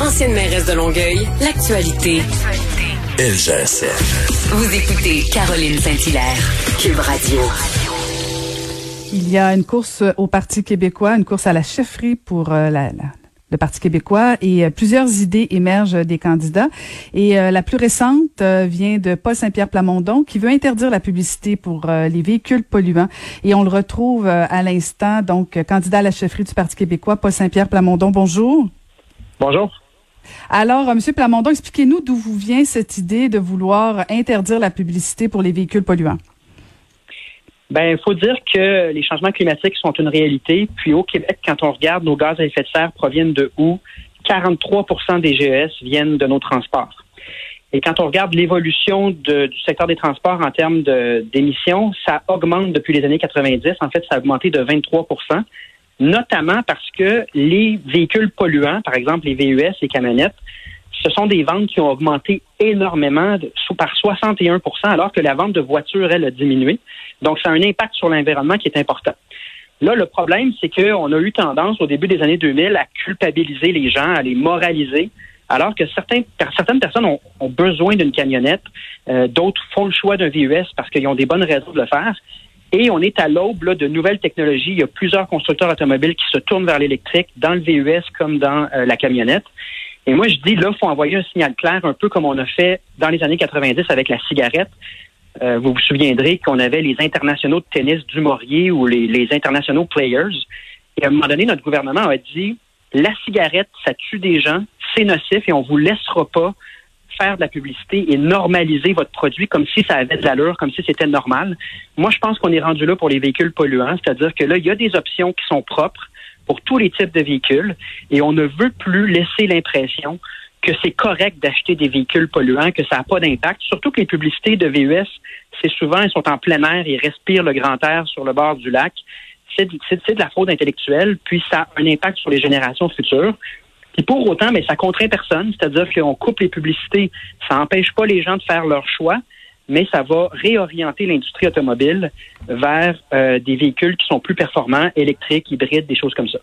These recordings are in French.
Ancienne mairesse de Longueuil, l'actualité. LGSF. Vous écoutez Caroline Saint-Hilaire, Cube Radio. Il y a une course au Parti québécois, une course à la chefferie pour euh, la, la le Parti québécois et euh, plusieurs idées émergent des candidats. Et euh, la plus récente euh, vient de Paul Saint-Pierre Plamondon qui veut interdire la publicité pour les véhicules polluants. Et on le retrouve à l'instant, donc candidat à la chefferie du Parti québécois, Paul Saint-Pierre Plamondon. Bonjour. Bonjour. Alors, Monsieur Plamondon, expliquez-nous d'où vous vient cette idée de vouloir interdire la publicité pour les véhicules polluants? Ben, il faut dire que les changements climatiques sont une réalité. Puis au Québec, quand on regarde nos gaz à effet de serre proviennent de où? 43% des GES viennent de nos transports. Et quand on regarde l'évolution du secteur des transports en termes d'émissions, ça augmente depuis les années 90. En fait, ça a augmenté de 23 notamment parce que les véhicules polluants, par exemple les VUS, les camionnettes, ce sont des ventes qui ont augmenté énormément par 61% alors que la vente de voitures, elle, a diminué. Donc, ça a un impact sur l'environnement qui est important. Là, le problème, c'est qu'on a eu tendance au début des années 2000 à culpabiliser les gens, à les moraliser, alors que certains, certaines personnes ont, besoin d'une camionnette, euh, d'autres font le choix d'un VUS parce qu'ils ont des bonnes raisons de le faire. Et on est à l'aube de nouvelles technologies. Il y a plusieurs constructeurs automobiles qui se tournent vers l'électrique dans le VUS comme dans euh, la camionnette. Et moi, je dis, là, il faut envoyer un signal clair, un peu comme on a fait dans les années 90 avec la cigarette. Euh, vous vous souviendrez qu'on avait les internationaux de tennis du Maurier ou les, internationaux players. Et à un moment donné, notre gouvernement a dit, la cigarette, ça tue des gens, c'est nocif et on vous laissera pas faire de la publicité et normaliser votre produit comme si ça avait de l'allure, comme si c'était normal. Moi, je pense qu'on est rendu là pour les véhicules polluants, c'est-à-dire que là, il y a des options qui sont propres pour tous les types de véhicules et on ne veut plus laisser l'impression que c'est correct d'acheter des véhicules polluants, que ça n'a pas d'impact. Surtout que les publicités de VUS, c'est souvent, ils sont en plein air, ils respirent le grand air sur le bord du lac. C'est de, la fraude intellectuelle, puis ça a un impact sur les générations futures. Puis pour autant, mais ça contraint personne, c'est-à-dire qu'on coupe les publicités, ça n'empêche pas les gens de faire leur choix, mais ça va réorienter l'industrie automobile vers euh, des véhicules qui sont plus performants, électriques, hybrides, des choses comme ça.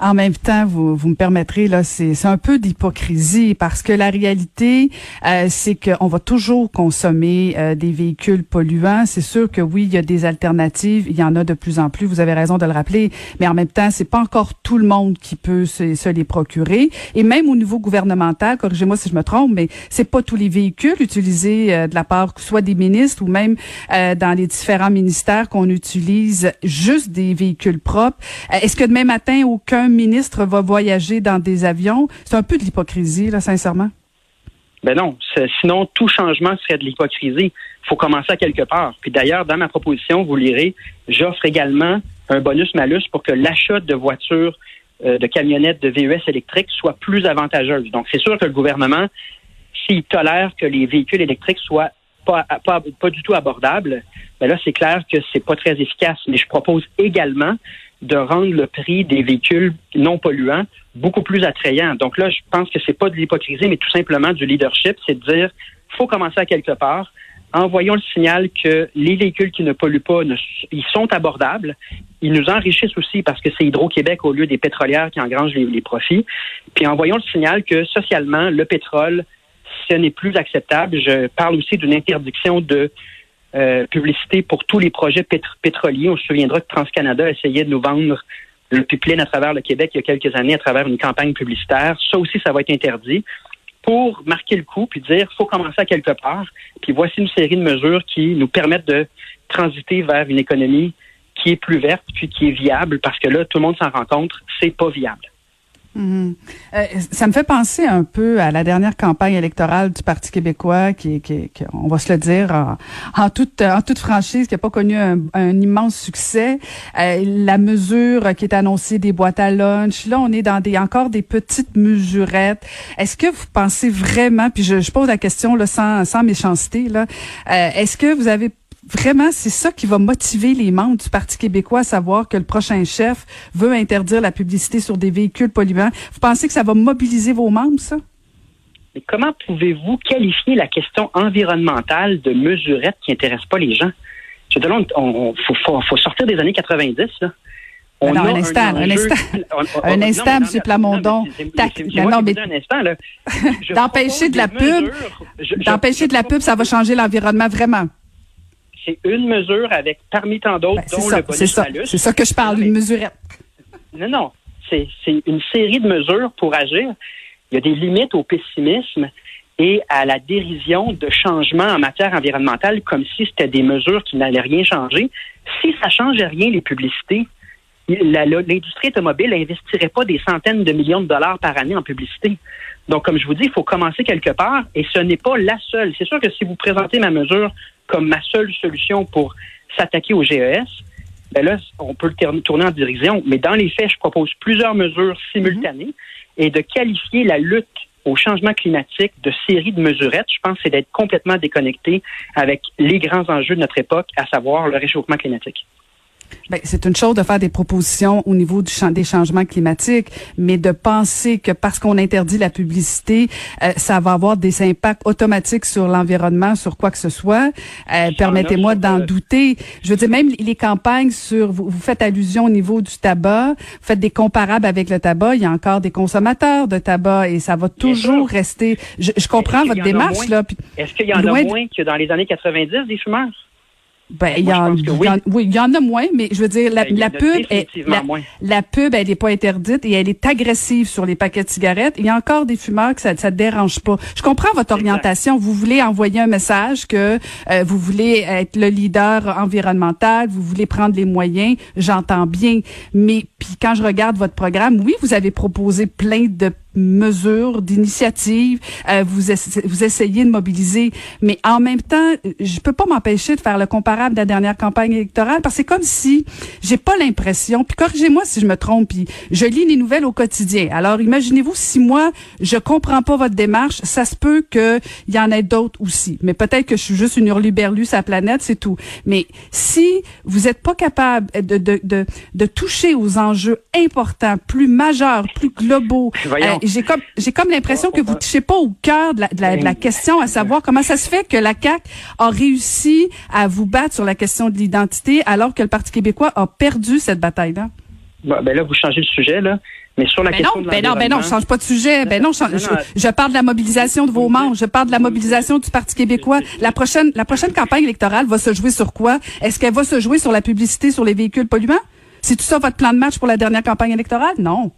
En même temps, vous, vous me permettrez, là, c'est un peu d'hypocrisie parce que la réalité, euh, c'est qu'on va toujours consommer euh, des véhicules polluants. C'est sûr que oui, il y a des alternatives, il y en a de plus en plus, vous avez raison de le rappeler, mais en même temps, c'est pas encore tout le monde qui peut se, se les procurer. Et même au niveau gouvernemental, corrigez-moi si je me trompe, mais c'est pas tous les véhicules utilisés euh, de la part soit des ministres ou même dans les différents ministères qu'on utilise juste des véhicules propres. Est-ce que demain matin, au qu'un ministre va voyager dans des avions. C'est un peu de l'hypocrisie, là, sincèrement. Ben non. Sinon, tout changement serait de l'hypocrisie. Il faut commencer à quelque part. Puis d'ailleurs, dans ma proposition, vous lirez, j'offre également un bonus-malus pour que l'achat de voitures, euh, de camionnettes, de VUS électriques soit plus avantageuse. Donc, c'est sûr que le gouvernement, s'il tolère que les véhicules électriques soient pas, pas, pas du tout abordables, ben là, c'est clair que c'est pas très efficace. Mais je propose également de rendre le prix des véhicules non polluants beaucoup plus attrayant. Donc là, je pense que c'est pas de l'hypocrisie, mais tout simplement du leadership, c'est de dire faut commencer à quelque part. Envoyons le signal que les véhicules qui ne polluent pas, ils sont abordables. Ils nous enrichissent aussi parce que c'est Hydro-Québec au lieu des pétrolières qui engrangent les, les profits. Puis envoyons le signal que socialement, le pétrole, ce n'est plus acceptable. Je parle aussi d'une interdiction de euh, publicité pour tous les projets pétroliers. On se souviendra que TransCanada essayait de nous vendre le pipeline à travers le Québec il y a quelques années à travers une campagne publicitaire. Ça aussi, ça va être interdit pour marquer le coup puis dire faut commencer à quelque part. Puis voici une série de mesures qui nous permettent de transiter vers une économie qui est plus verte puis qui est viable parce que là, tout le monde s'en rend compte, c'est pas viable. Mhm. Euh, ça me fait penser un peu à la dernière campagne électorale du Parti québécois, qui, qui, qui on va se le dire en, toute en toute franchise, qui n'a pas connu un, immense succès. Euh, la mesure qui est annoncée des boîtes à lunch, là, on est dans des encore des petites mesurettes. Est-ce que vous pensez vraiment, puis je, je pose la question là sans sans méchanceté là, euh, est-ce que vous avez vraiment, c'est ça qui va motiver les membres du Parti québécois à savoir que le prochain chef veut interdire la publicité sur des véhicules polluants. Vous pensez que ça va mobiliser vos membres, ça? Mais comment pouvez-vous qualifier la question environnementale de mesurette qui n'intéresse pas les gens? Je dire, on, faut, sortir des années 90, là. On non, un instant, un, instant, un instant, M. Plamondon. D'empêcher de la pub, d'empêcher de la pub, ça va changer l'environnement vraiment c'est une mesure avec parmi tant d'autres, ben, dont le bonus ça, C'est ça que je parle, une mesurette. Non, non. C'est une série de mesures pour agir. Il y a des limites au pessimisme et à la dérision de changements en matière environnementale comme si c'était des mesures qui n'allaient rien changer. Si ça ne changeait rien, les publicités, l'industrie automobile n'investirait pas des centaines de millions de dollars par année en publicité. Donc, comme je vous dis, il faut commencer quelque part et ce n'est pas la seule. C'est sûr que si vous présentez ma mesure comme ma seule solution pour s'attaquer au GES, ben là, on peut le tourner en dérision. Mais dans les faits, je propose plusieurs mesures simultanées et de qualifier la lutte au changement climatique de série de mesurettes, je pense, c'est d'être complètement déconnecté avec les grands enjeux de notre époque, à savoir le réchauffement climatique. Ben, c'est une chose de faire des propositions au niveau du champ des changements climatiques, mais de penser que parce qu'on interdit la publicité, euh, ça va avoir des impacts automatiques sur l'environnement, sur quoi que ce soit. Euh, permettez-moi d'en douter. Je veux dire, même les campagnes sur, vous, faites allusion au niveau du tabac, vous faites des comparables avec le tabac. Il y a encore des consommateurs de tabac et ça va toujours rester. Je, comprends votre démarche là. Est-ce qu'il y en a moins que dans les années 90 des fumeurs? Ben, il y, en, oui. il y en a moins, mais je veux dire, la, ben, pub, est, la, pub, elle n'est pas interdite et elle est agressive sur les paquets de cigarettes. Il y a encore des fumeurs que ça ne dérange pas. Je comprends votre orientation. Vous voulez envoyer un message que euh, vous voulez être le leader environnemental, vous voulez prendre les moyens. J'entends bien. Mais puis quand je regarde votre programme, oui, vous avez proposé plein de mesures, d'initiatives, euh, vous, vous essayez de mobiliser, mais en même temps, je peux pas m'empêcher de faire le comparable de la dernière campagne électorale parce que c'est comme si j'ai pas l'impression, puis corrigez-moi si je me trompe, puis je lis les nouvelles au quotidien. Alors imaginez-vous si moi je comprends pas votre démarche, ça se peut que il y en ait d'autres aussi, mais peut-être que je suis juste une hurluberlue sa planète, c'est tout. Mais si vous êtes pas capable de, de, de, de toucher aux enjeux importants, plus majeurs, plus globaux, j'ai comme j'ai comme l'impression que vous touchez pas au cœur de la, de, la, question, à savoir comment ça se fait que la CAC a réussi à vous battre sur la question de l'identité, alors que le Parti québécois a perdu cette bataille-là. ben là, vous changez le sujet là. Mais sur la ben question non, ben non, ben non, je change pas de sujet. Ben non, je, parle de la mobilisation de vos membres. Je parle de la mobilisation du Parti québécois. La prochaine, la prochaine campagne électorale va se jouer sur quoi? Est-ce qu'elle va se jouer sur la publicité sur les véhicules polluants? C'est tout ça votre plan de match pour la dernière campagne électorale? Non.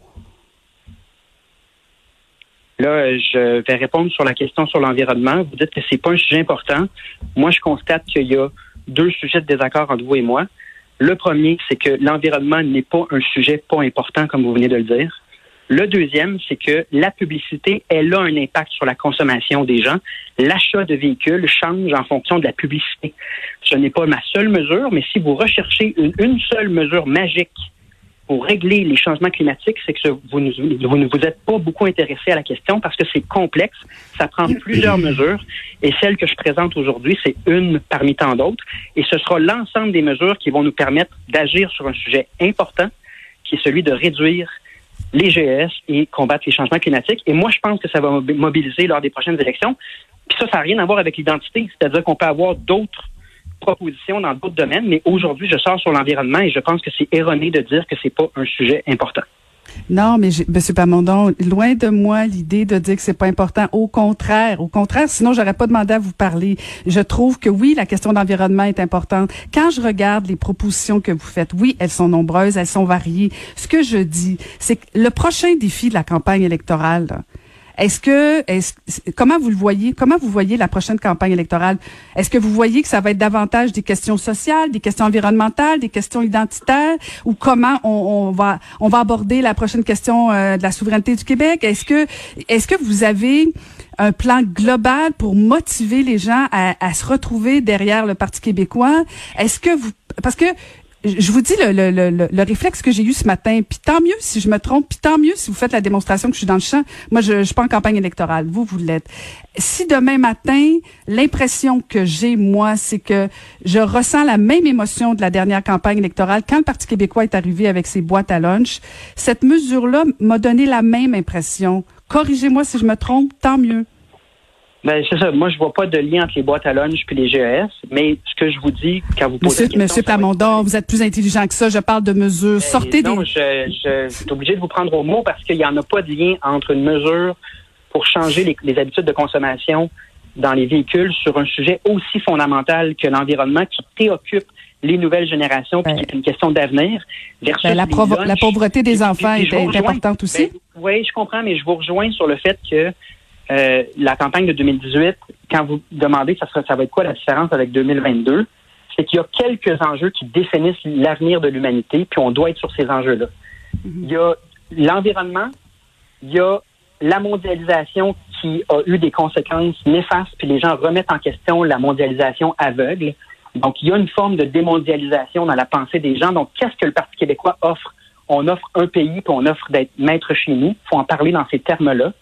Là, je vais répondre sur la question sur l'environnement. Vous dites que c'est pas un sujet important. Moi, je constate qu'il y a deux sujets de désaccord entre vous et moi. Le premier, c'est que l'environnement n'est pas un sujet pas important, comme vous venez de le dire. Le deuxième, c'est que la publicité, elle a un impact sur la consommation des gens. L'achat de véhicules change en fonction de la publicité. Ce n'est pas ma seule mesure, mais si vous recherchez une seule mesure magique pour régler les changements climatiques, c'est que vous, ne vous êtes pas beaucoup intéressé à la question parce que c'est complexe, ça prend plusieurs mesures et celle que je présente aujourd'hui, c'est une parmi tant d'autres et ce sera l'ensemble des mesures qui vont nous permettre d'agir sur un sujet important qui est celui de réduire les GES et combattre les changements climatiques. Et moi, je pense que ça va mobiliser lors des prochaines élections. Puis ça, ça n'a rien à voir avec l'identité. C'est-à-dire qu'on peut avoir d'autres propositions dans d'autres domaines, mais aujourd'hui, je sors sur l'environnement et je pense que c'est erroné de dire que c'est pas un sujet important. Non, mais M. Pamondon, loin de moi l'idée de dire que c'est pas important. Au contraire, au contraire, sinon j'aurais pas demandé à vous parler. Je trouve que oui, la question d'environnement est importante. Quand je regarde les propositions que vous faites, oui, elles sont nombreuses, elles sont variées. Ce que je dis, c'est que le prochain défi de la campagne électorale, Est-ce que, est comment vous le voyez, comment vous voyez la prochaine campagne électorale? Est-ce que vous voyez que ça va être davantage des questions sociales, des questions environnementales, des questions identitaires, ou comment on, on va, on va aborder la prochaine question euh, de la souveraineté du Québec? Est-ce que, est-ce que vous avez un plan global pour motiver les gens à, à se retrouver derrière le Parti québécois? Est-ce que vous, parce que je vous dis le, le, le, le réflexe que j'ai eu ce matin, puis tant mieux si je me trompe, puis tant mieux si vous faites la démonstration que je suis dans le champ. Moi, je, je suis pas en campagne électorale, vous, vous l'êtes. Si demain matin, l'impression que j'ai, moi, c'est que je ressens la même émotion de la dernière campagne électorale quand le Parti québécois est arrivé avec ses boîtes à lunch, cette mesure-là m'a donné la même impression. Corrigez-moi si je me trompe, tant mieux. Ben, c'est ça. Moi, je vois pas de lien entre les boîtes à lunch puis les GES, mais ce que je vous dis quand vous posez Monsieur, Monsieur Plamondon, vous êtes plus intelligent que ça. Je parle de mesures. Ben, Sortez non, des... je, je, suis obligé de vous prendre au mot parce qu'il n'y en a pas de lien entre une mesure pour changer les, les, habitudes de consommation dans les véhicules sur un sujet aussi fondamental que l'environnement qui préoccupe les nouvelles générations, puis qui est une question d'avenir. Ben, la, la, pauvreté des enfants est, importante aussi. Ben, oui, je comprends, mais je vous rejoins sur le fait que euh, la campagne de 2018, quand vous demandez ça, sera, ça va être quoi la différence avec 2022, c'est qu'il y a quelques enjeux qui définissent l'avenir de l'humanité, puis on doit être sur ces enjeux-là. Mm-hmm. Il y a l'environnement, il y a la mondialisation qui a eu des conséquences néfastes, puis les gens remettent en question la mondialisation aveugle. Donc, il y a une forme de démondialisation dans la pensée des gens. Donc, qu'est-ce que le Parti québécois offre? On offre un pays, puis on offre d'être maître chez nous. Il faut en parler dans ces termes-là.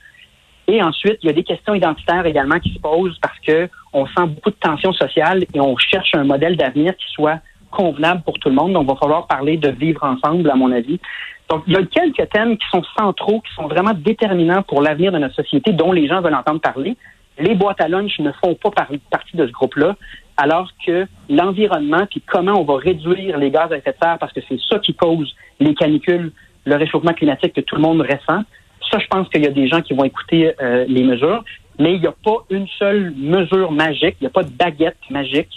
Et ensuite, il y a des questions identitaires également qui se posent parce que on sent beaucoup de tensions sociales et on cherche un modèle d'avenir qui soit convenable pour tout le monde. Donc, il va falloir parler de vivre ensemble, à mon avis. Donc, il y a quelques thèmes qui sont centraux, qui sont vraiment déterminants pour l'avenir de notre société, dont les gens veulent entendre parler. Les boîtes à lunch ne font pas partie de ce groupe-là, alors que l'environnement, puis comment on va réduire les gaz à effet de serre, parce que c'est ça qui cause les canicules, le réchauffement climatique que tout le monde ressent, ça, je pense qu'il y a des gens qui vont écouter euh, les mesures, mais il n'y a pas une seule mesure magique, il n'y a pas de baguette magique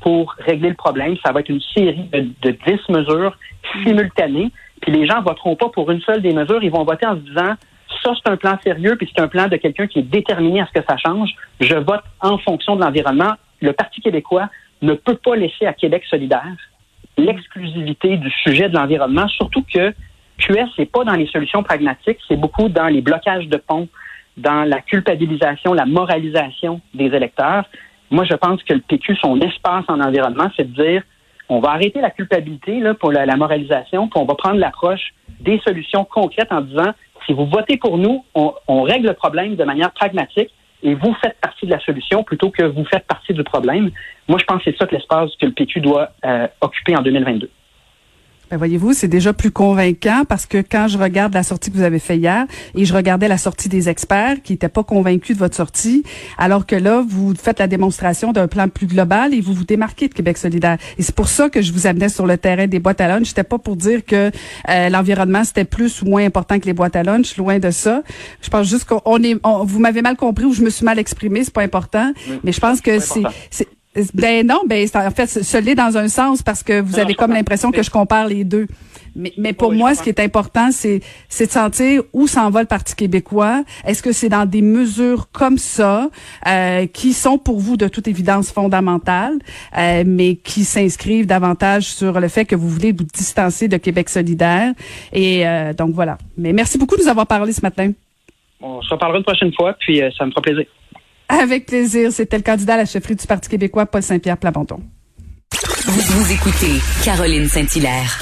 pour régler le problème. Ça va être une série de, de 10 mesures simultanées. Puis les gens voteront pas pour une seule des mesures, ils vont voter en se disant ça c'est un plan sérieux, puis c'est un plan de quelqu'un qui est déterminé à ce que ça change. Je vote en fonction de l'environnement. Le Parti québécois ne peut pas laisser à Québec solidaire l'exclusivité du sujet de l'environnement, surtout que QS, c'est pas dans les solutions pragmatiques, c'est beaucoup dans les blocages de ponts, dans la culpabilisation, la moralisation des électeurs. Moi, je pense que le PQ, son espace en environnement, c'est de dire on va arrêter la culpabilité là, pour la, moralisation, puis on va prendre l'approche des solutions concrètes en disant si vous votez pour nous, on, règle le problème de manière pragmatique et vous faites partie de la solution plutôt que vous faites partie du problème. Moi, je pense que c'est ça que l'espace que le PQ doit euh, occuper en 2022. Ben voyez-vous, c'est déjà plus convaincant parce que quand je regarde la sortie que vous avez fait hier et je regardais la sortie des experts qui n'étaient pas convaincus de votre sortie, alors que là, vous faites la démonstration d'un plan plus global et vous vous démarquez de Québec solidaire. Et c'est pour ça que je vous amenais sur le terrain des boîtes à lunch. J'étais pas pour dire que euh, l'environnement c'était plus ou moins important que les boîtes à lunch, loin de ça. Je pense juste qu'on est, vous m'avez mal compris ou je me suis mal exprimé, c'est pas important. mais je pense que c'est ben non, ben en fait, ce l'est dans un sens parce que vous avez comme l'impression que je compare les deux. Mais, mais pour moi, ce qui est important, c'est c'est de sentir où s'en va le Parti québécois. Est-ce que c'est dans des mesures comme ça euh, qui sont pour vous de toute évidence fondamentales, euh, mais qui s'inscrivent davantage sur le fait que vous voulez vous distancer de Québec solidaire? Et euh, donc voilà. Mais merci beaucoup de nous avoir parlé ce matin. On se reparlera une prochaine fois, puis ça me fera plaisir. Avec plaisir. C'était le candidat à la chefferie du Parti québécois, Paul Saint-Pierre Plamondon. Vous, vous écoutez Caroline Saint-Hilaire.